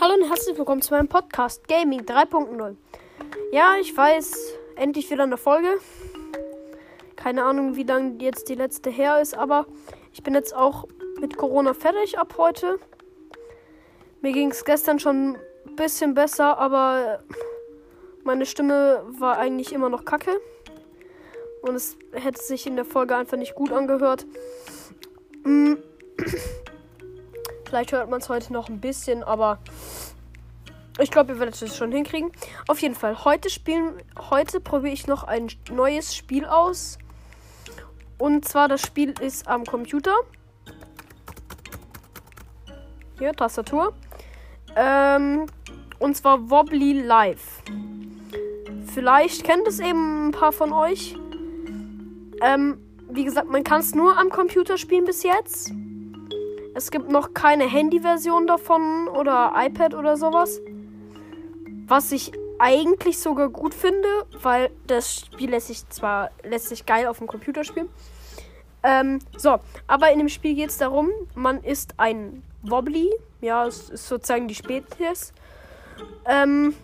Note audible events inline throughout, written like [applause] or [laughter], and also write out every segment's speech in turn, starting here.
Hallo und herzlich willkommen zu meinem Podcast Gaming 3.0. Ja, ich weiß, endlich wieder eine Folge. Keine Ahnung, wie lange jetzt die letzte her ist, aber ich bin jetzt auch mit Corona fertig ab heute. Mir ging es gestern schon ein bisschen besser, aber meine Stimme war eigentlich immer noch kacke. Und es hätte sich in der Folge einfach nicht gut angehört. Mm. Vielleicht hört man es heute noch ein bisschen, aber ich glaube, ihr werdet es schon hinkriegen. Auf jeden Fall, heute spielen, heute probiere ich noch ein neues Spiel aus. Und zwar das Spiel ist am Computer. Hier, Tastatur. Ähm, und zwar Wobbly Live. Vielleicht kennt es eben ein paar von euch. Ähm, wie gesagt, man kann es nur am Computer spielen bis jetzt. Es gibt noch keine Handy-Version davon oder iPad oder sowas. Was ich eigentlich sogar gut finde, weil das Spiel lässt sich zwar lässt sich geil auf dem Computer spielen. Ähm, so, aber in dem Spiel geht es darum, man ist ein Wobbly. Ja, es ist sozusagen die Spezies. Ähm,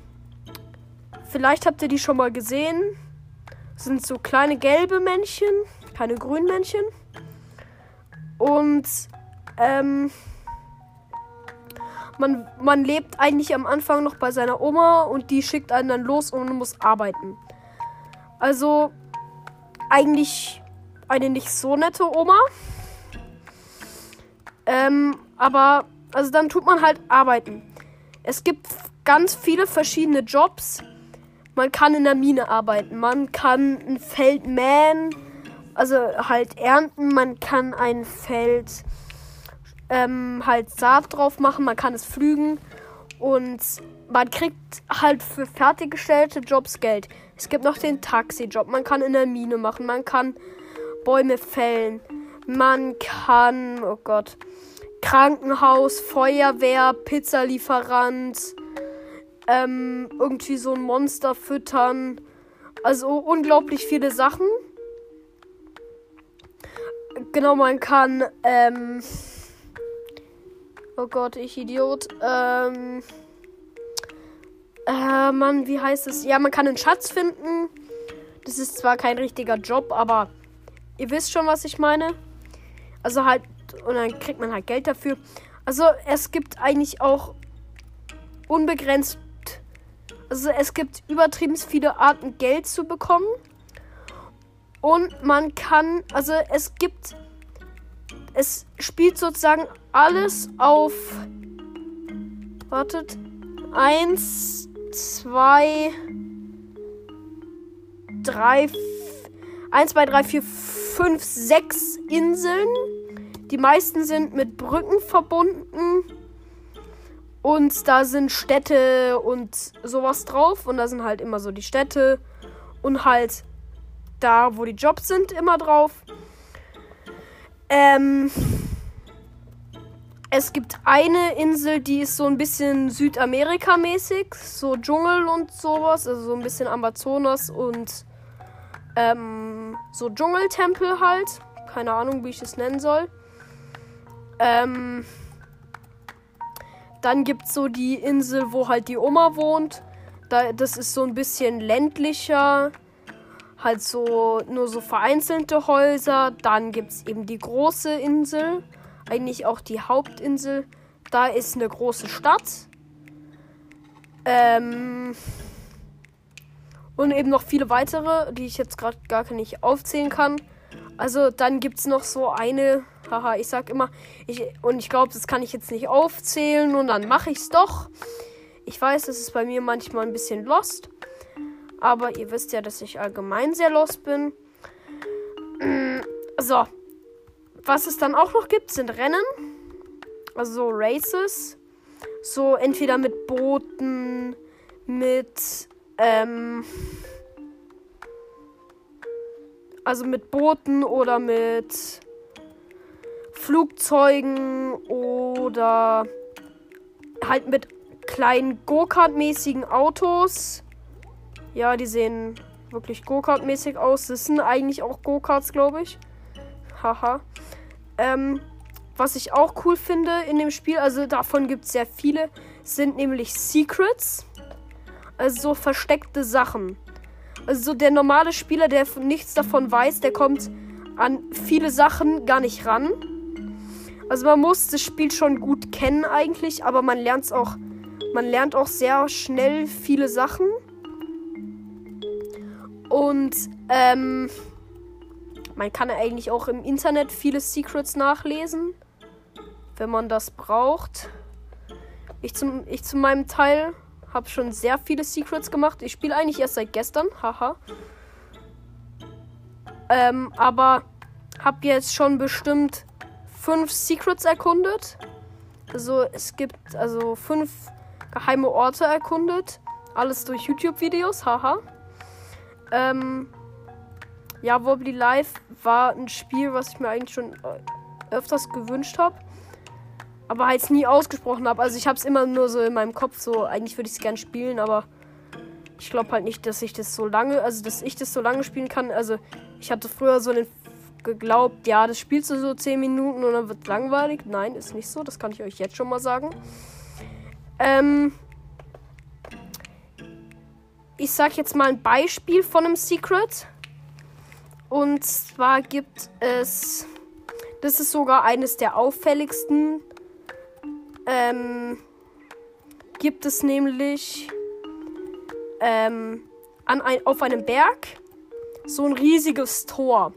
vielleicht habt ihr die schon mal gesehen. Das sind so kleine gelbe Männchen, keine grünen Männchen. Und ähm, man, man lebt eigentlich am Anfang noch bei seiner Oma und die schickt einen dann los und muss arbeiten. Also eigentlich eine nicht so nette Oma. Ähm, aber also dann tut man halt arbeiten. Es gibt ganz viele verschiedene Jobs. Man kann in der Mine arbeiten, man kann ein Feld mähen, also halt ernten, man kann ein Feld ähm, halt Saat drauf machen, man kann es pflügen und man kriegt halt für fertiggestellte Jobs Geld. Es gibt noch den Taxijob, man kann in der Mine machen, man kann Bäume fällen, man kann, oh Gott, Krankenhaus, Feuerwehr, Pizzalieferant, ähm, irgendwie so ein Monster füttern. Also unglaublich viele Sachen. Genau, man kann, ähm, Oh Gott, ich Idiot. Ähm. Äh, Mann, wie heißt es? Ja, man kann einen Schatz finden. Das ist zwar kein richtiger Job, aber ihr wisst schon, was ich meine. Also halt, und dann kriegt man halt Geld dafür. Also es gibt eigentlich auch unbegrenzt. Also es gibt übertrieben viele Arten, Geld zu bekommen. Und man kann, also es gibt es spielt sozusagen alles auf. Wartet. Eins, zwei, drei, eins, zwei, drei, vier, fünf, sechs Inseln. Die meisten sind mit Brücken verbunden. Und da sind Städte und sowas drauf. Und da sind halt immer so die Städte. Und halt da, wo die Jobs sind, immer drauf. Ähm, es gibt eine Insel, die ist so ein bisschen Südamerika-mäßig, so Dschungel und sowas, also so ein bisschen Amazonas und ähm, so Dschungeltempel halt. Keine Ahnung, wie ich es nennen soll. Ähm, dann gibt es so die Insel, wo halt die Oma wohnt. Da, das ist so ein bisschen ländlicher halt so nur so vereinzelte Häuser. Dann gibt es eben die große Insel, eigentlich auch die Hauptinsel. Da ist eine große Stadt. Ähm und eben noch viele weitere, die ich jetzt gerade gar nicht aufzählen kann. Also dann gibt es noch so eine, haha, ich sag immer, ich, und ich glaube, das kann ich jetzt nicht aufzählen und dann mache ich es doch. Ich weiß, das ist bei mir manchmal ein bisschen lost. Aber ihr wisst ja, dass ich allgemein sehr los bin. Mm, so. Was es dann auch noch gibt, sind Rennen. Also so Races. So entweder mit Booten, mit. Ähm, also mit Booten oder mit Flugzeugen oder halt mit kleinen Go-Kart-mäßigen Autos. Ja, die sehen wirklich Go-Kart-mäßig aus. Das sind eigentlich auch Go-Karts, glaube ich. Haha. Ähm, was ich auch cool finde in dem Spiel, also davon gibt es sehr viele, sind nämlich Secrets. Also so versteckte Sachen. Also so der normale Spieler, der nichts davon weiß, der kommt an viele Sachen gar nicht ran. Also man muss das Spiel schon gut kennen eigentlich, aber man lernt auch, man lernt auch sehr schnell viele Sachen. Und ähm, man kann eigentlich auch im Internet viele Secrets nachlesen, wenn man das braucht. Ich zum, ich zu meinem Teil habe schon sehr viele Secrets gemacht. Ich spiele eigentlich erst seit gestern, haha. Ähm, aber habe jetzt schon bestimmt fünf Secrets erkundet. Also es gibt also fünf geheime Orte erkundet. Alles durch YouTube-Videos, haha. Ähm, ja, Wobbly Life war ein Spiel, was ich mir eigentlich schon äh, öfters gewünscht habe. Aber halt nie ausgesprochen habe. Also ich habe es immer nur so in meinem Kopf so, eigentlich würde ich es gern spielen, aber ich glaube halt nicht, dass ich das so lange, also dass ich das so lange spielen kann. Also ich hatte früher so den geglaubt, ja, das spielst du so 10 Minuten und dann wird langweilig. Nein, ist nicht so, das kann ich euch jetzt schon mal sagen. Ähm, ich sag jetzt mal ein Beispiel von einem Secret. Und zwar gibt es, das ist sogar eines der auffälligsten, ähm, gibt es nämlich ähm, an ein, auf einem Berg so ein riesiges Tor.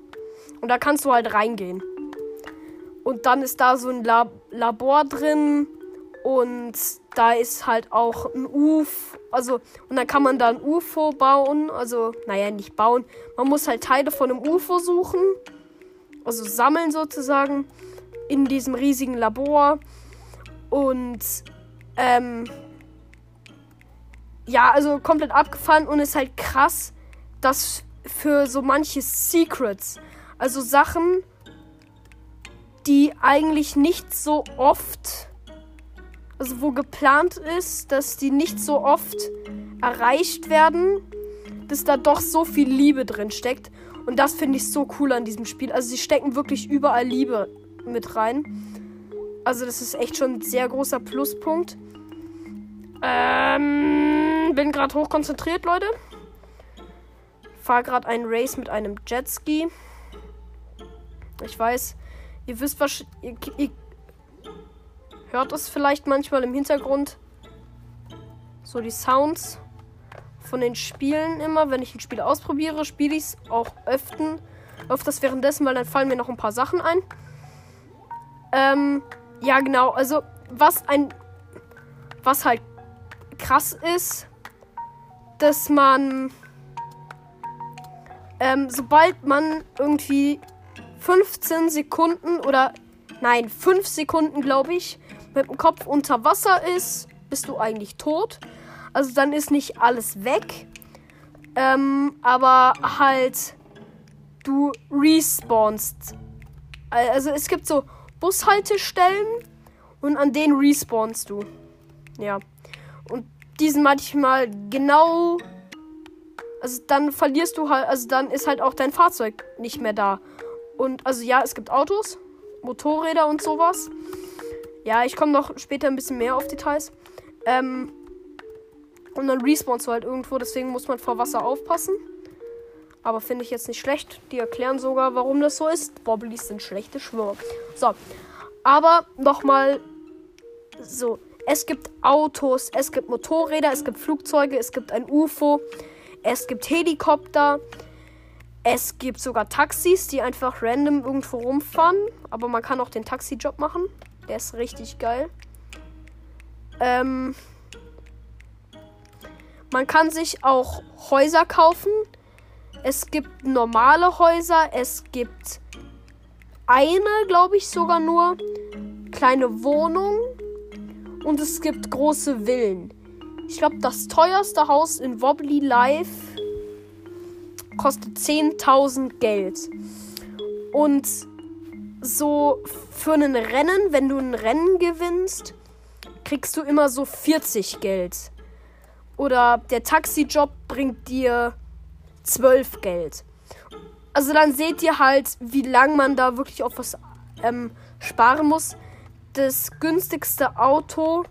Und da kannst du halt reingehen. Und dann ist da so ein Lab Labor drin und da ist halt auch ein UFO. Also, und dann kann man da ein UFO bauen. Also, naja, nicht bauen. Man muss halt Teile von einem UFO suchen. Also sammeln sozusagen. In diesem riesigen Labor. Und, ähm, ja, also komplett abgefahren und ist halt krass, dass für so manche Secrets, also Sachen, die eigentlich nicht so oft also wo geplant ist, dass die nicht so oft erreicht werden, dass da doch so viel Liebe drin steckt. Und das finde ich so cool an diesem Spiel. Also sie stecken wirklich überall Liebe mit rein. Also das ist echt schon ein sehr großer Pluspunkt. Ähm, bin gerade hochkonzentriert, Leute. Fahre gerade einen Race mit einem Jetski. Ich weiß, ihr wisst ihr hört es vielleicht manchmal im Hintergrund. So die Sounds von den Spielen immer. Wenn ich ein Spiel ausprobiere, spiele ich es auch öften, öfters währenddessen, weil dann fallen mir noch ein paar Sachen ein. Ähm, ja, genau. Also, was ein. Was halt krass ist, dass man. Ähm, sobald man irgendwie 15 Sekunden oder. Nein, 5 Sekunden, glaube ich, mit dem Kopf unter Wasser ist, bist du eigentlich tot. Also dann ist nicht alles weg. Ähm, aber halt, du respawnst. Also es gibt so Bushaltestellen und an denen respawnst du. Ja. Und die sind manchmal genau. Also dann verlierst du halt, also dann ist halt auch dein Fahrzeug nicht mehr da. Und also ja, es gibt Autos, Motorräder und sowas. Ja, ich komme noch später ein bisschen mehr auf Details. Ähm, und dann respawnst du halt irgendwo, deswegen muss man vor Wasser aufpassen. Aber finde ich jetzt nicht schlecht. Die erklären sogar, warum das so ist. Bobblies sind schlechte Schwimmer. So. Aber nochmal so. Es gibt Autos, es gibt Motorräder, es gibt Flugzeuge, es gibt ein UFO, es gibt Helikopter, es gibt sogar Taxis, die einfach random irgendwo rumfahren. Aber man kann auch den Taxijob machen. Der ist richtig geil. Ähm, man kann sich auch Häuser kaufen. Es gibt normale Häuser. Es gibt eine, glaube ich, sogar nur kleine Wohnung. Und es gibt große Villen. Ich glaube, das teuerste Haus in Wobbly Life kostet 10.000 Geld. Und so für ein Rennen, wenn du ein Rennen gewinnst, kriegst du immer so 40 Geld. Oder der Taxijob bringt dir 12 Geld. Also dann seht ihr halt, wie lang man da wirklich auf was ähm, sparen muss. Das günstigste Auto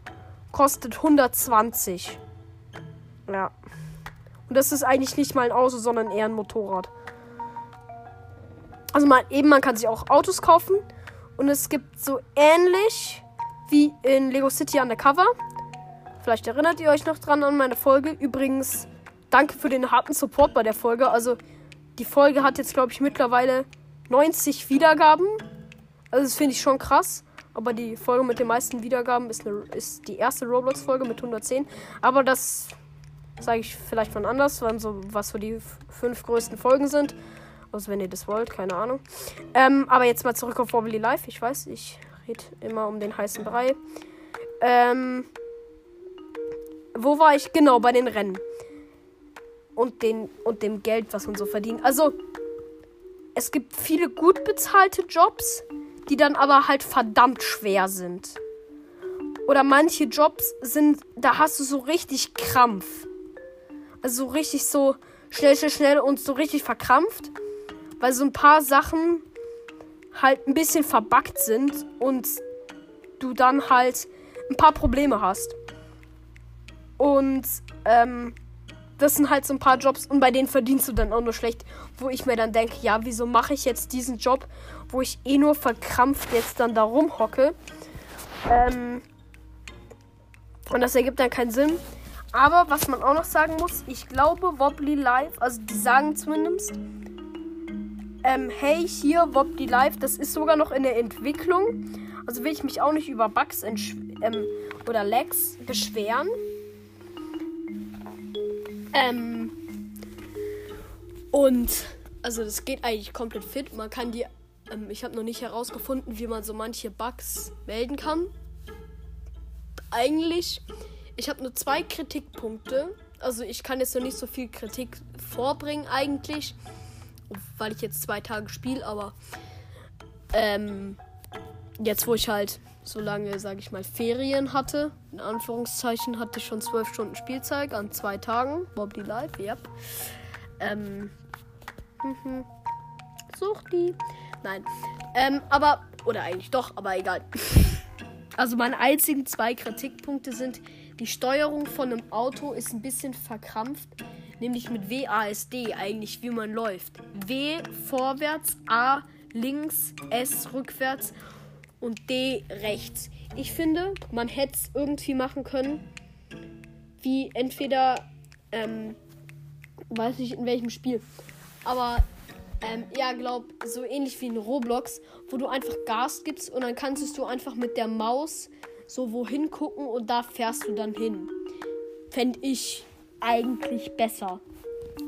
kostet 120. Ja. Und das ist eigentlich nicht mal ein Auto, sondern eher ein Motorrad. Also man, eben, man kann sich auch Autos kaufen. Und es gibt so ähnlich wie in Lego City Undercover. Vielleicht erinnert ihr euch noch dran an meine Folge. Übrigens, danke für den harten Support bei der Folge. Also, die Folge hat jetzt, glaube ich, mittlerweile 90 Wiedergaben. Also, das finde ich schon krass. Aber die Folge mit den meisten Wiedergaben ist, eine, ist die erste Roblox-Folge mit 110. Aber das sage ich vielleicht von anders, wann so, was so die fünf größten Folgen sind. Also wenn ihr das wollt, keine Ahnung. Ähm, aber jetzt mal zurück auf Wobbly Life. Ich weiß, ich rede immer um den heißen Brei. Ähm, wo war ich? Genau, bei den Rennen. Und, den, und dem Geld, was man so verdient. Also, es gibt viele gut bezahlte Jobs, die dann aber halt verdammt schwer sind. Oder manche Jobs sind, da hast du so richtig Krampf. Also so richtig so schnell, schnell, schnell und so richtig verkrampft. Weil so ein paar Sachen halt ein bisschen verbuggt sind und du dann halt ein paar Probleme hast. Und ähm, das sind halt so ein paar Jobs und bei denen verdienst du dann auch nur schlecht, wo ich mir dann denke, ja, wieso mache ich jetzt diesen Job, wo ich eh nur verkrampft jetzt dann da rumhocke. Ähm, und das ergibt dann keinen Sinn. Aber was man auch noch sagen muss, ich glaube, Wobbly Live, also die sagen zumindest, ähm, hey, hier, Wobbly Live, das ist sogar noch in der Entwicklung. Also will ich mich auch nicht über Bugs ähm, oder Lags beschweren. Ähm, und also das geht eigentlich komplett fit. Man kann die, ähm, ich habe noch nicht herausgefunden, wie man so manche Bugs melden kann. Eigentlich, ich habe nur zwei Kritikpunkte. Also ich kann jetzt noch nicht so viel Kritik vorbringen eigentlich, weil ich jetzt zwei Tage spiele. Aber ähm, jetzt wo ich halt so lange, sage ich mal, Ferien hatte. In Anführungszeichen hatte ich schon zwölf Stunden Spielzeit an zwei Tagen. Wobbly Live, yep. Ähm. Mhm. Such die. Nein. Ähm, aber. Oder eigentlich doch, aber egal. [laughs] also meine einzigen zwei Kritikpunkte sind, die Steuerung von einem Auto ist ein bisschen verkrampft. Nämlich mit WASD eigentlich, wie man läuft. W vorwärts, A links, S rückwärts und D rechts. Ich finde, man hätte es irgendwie machen können, wie entweder, ähm, weiß nicht in welchem Spiel, aber ähm, ja, glaub, so ähnlich wie in Roblox, wo du einfach Gas gibst und dann kannst du einfach mit der Maus so wohin gucken und da fährst du dann hin. Fände ich eigentlich besser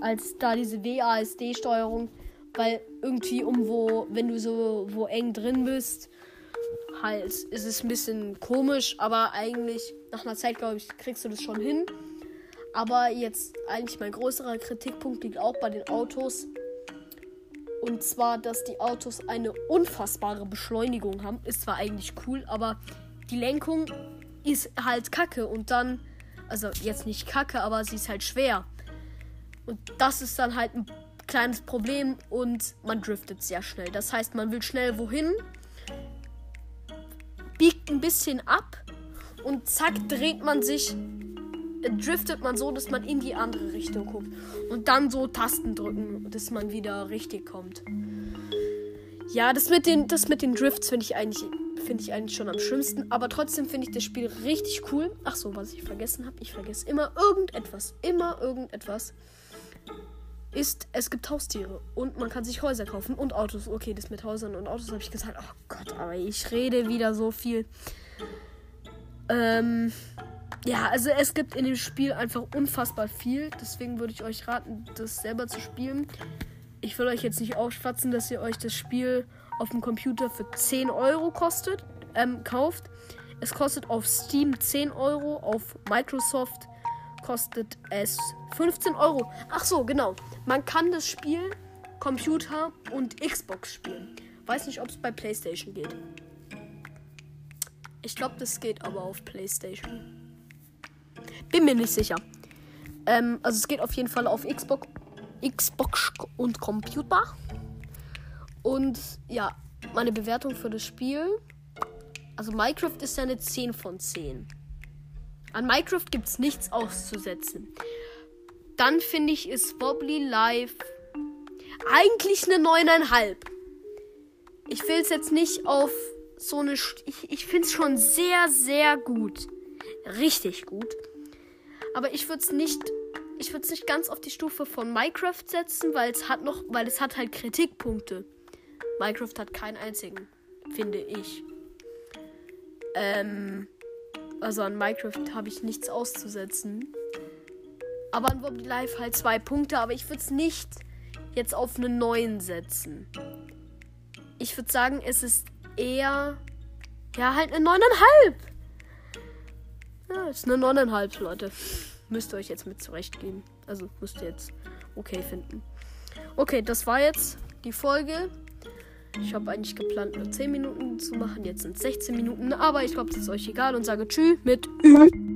als da diese WASD-Steuerung, weil irgendwie um wo, wenn du so wo eng drin bist, halt ist es ein bisschen komisch, aber eigentlich nach einer Zeit, glaube ich, kriegst du das schon hin. Aber jetzt eigentlich mein größerer Kritikpunkt liegt auch bei den Autos. Und zwar, dass die Autos eine unfassbare Beschleunigung haben. Ist zwar eigentlich cool, aber die Lenkung ist halt kacke. Und dann, also jetzt nicht kacke, aber sie ist halt schwer. Und das ist dann halt ein kleines Problem und man driftet sehr schnell. Das heißt, man will schnell wohin biegt ein bisschen ab und zack dreht man sich, driftet man so, dass man in die andere Richtung guckt. Und dann so Tasten drücken, dass man wieder richtig kommt. Ja, das mit den, das mit den Drifts finde ich eigentlich finde ich eigentlich schon am schlimmsten. Aber trotzdem finde ich das Spiel richtig cool. Ach so, was ich vergessen habe. Ich vergesse immer irgendetwas. Immer irgendetwas. Ist, es gibt Haustiere und man kann sich Häuser kaufen und Autos. Okay, das mit Häusern und Autos habe ich gesagt. Oh Gott, aber ich rede wieder so viel. Ähm, ja, also es gibt in dem Spiel einfach unfassbar viel. Deswegen würde ich euch raten, das selber zu spielen. Ich will euch jetzt nicht aufschwatzen, dass ihr euch das Spiel auf dem Computer für 10 Euro kostet, ähm, kauft. Es kostet auf Steam 10 Euro, auf Microsoft kostet es 15 Euro. Ach so, genau. Man kann das Spiel Computer und Xbox spielen. Weiß nicht, ob es bei PlayStation geht. Ich glaube, das geht aber auf PlayStation. Bin mir nicht sicher. Ähm, also es geht auf jeden Fall auf Xbox, Xbox und Computer. Und ja, meine Bewertung für das Spiel. Also Minecraft ist ja eine 10 von 10. An Minecraft gibt es nichts auszusetzen. Dann finde ich, ist Wobbly Live eigentlich eine 9,5. Ich will es jetzt nicht auf so eine. St ich ich finde es schon sehr, sehr gut. Richtig gut. Aber ich würde es nicht. Ich würde es nicht ganz auf die Stufe von Minecraft setzen, weil es hat noch, weil es hat halt Kritikpunkte. Minecraft hat keinen einzigen, finde ich. Ähm, also an Minecraft habe ich nichts auszusetzen. Aber an Wobbly Life halt zwei Punkte, aber ich würde es nicht jetzt auf eine 9 setzen. Ich würde sagen, es ist eher. Ja, halt eine 9,5. Ja, ist eine 9,5, Leute. Müsst ihr euch jetzt mit zurechtgehen. Also müsst ihr jetzt okay finden. Okay, das war jetzt die Folge. Ich habe eigentlich geplant, nur 10 Minuten zu machen. Jetzt sind es 16 Minuten. Aber ich glaube, das ist euch egal und sage Tschüss mit Ü.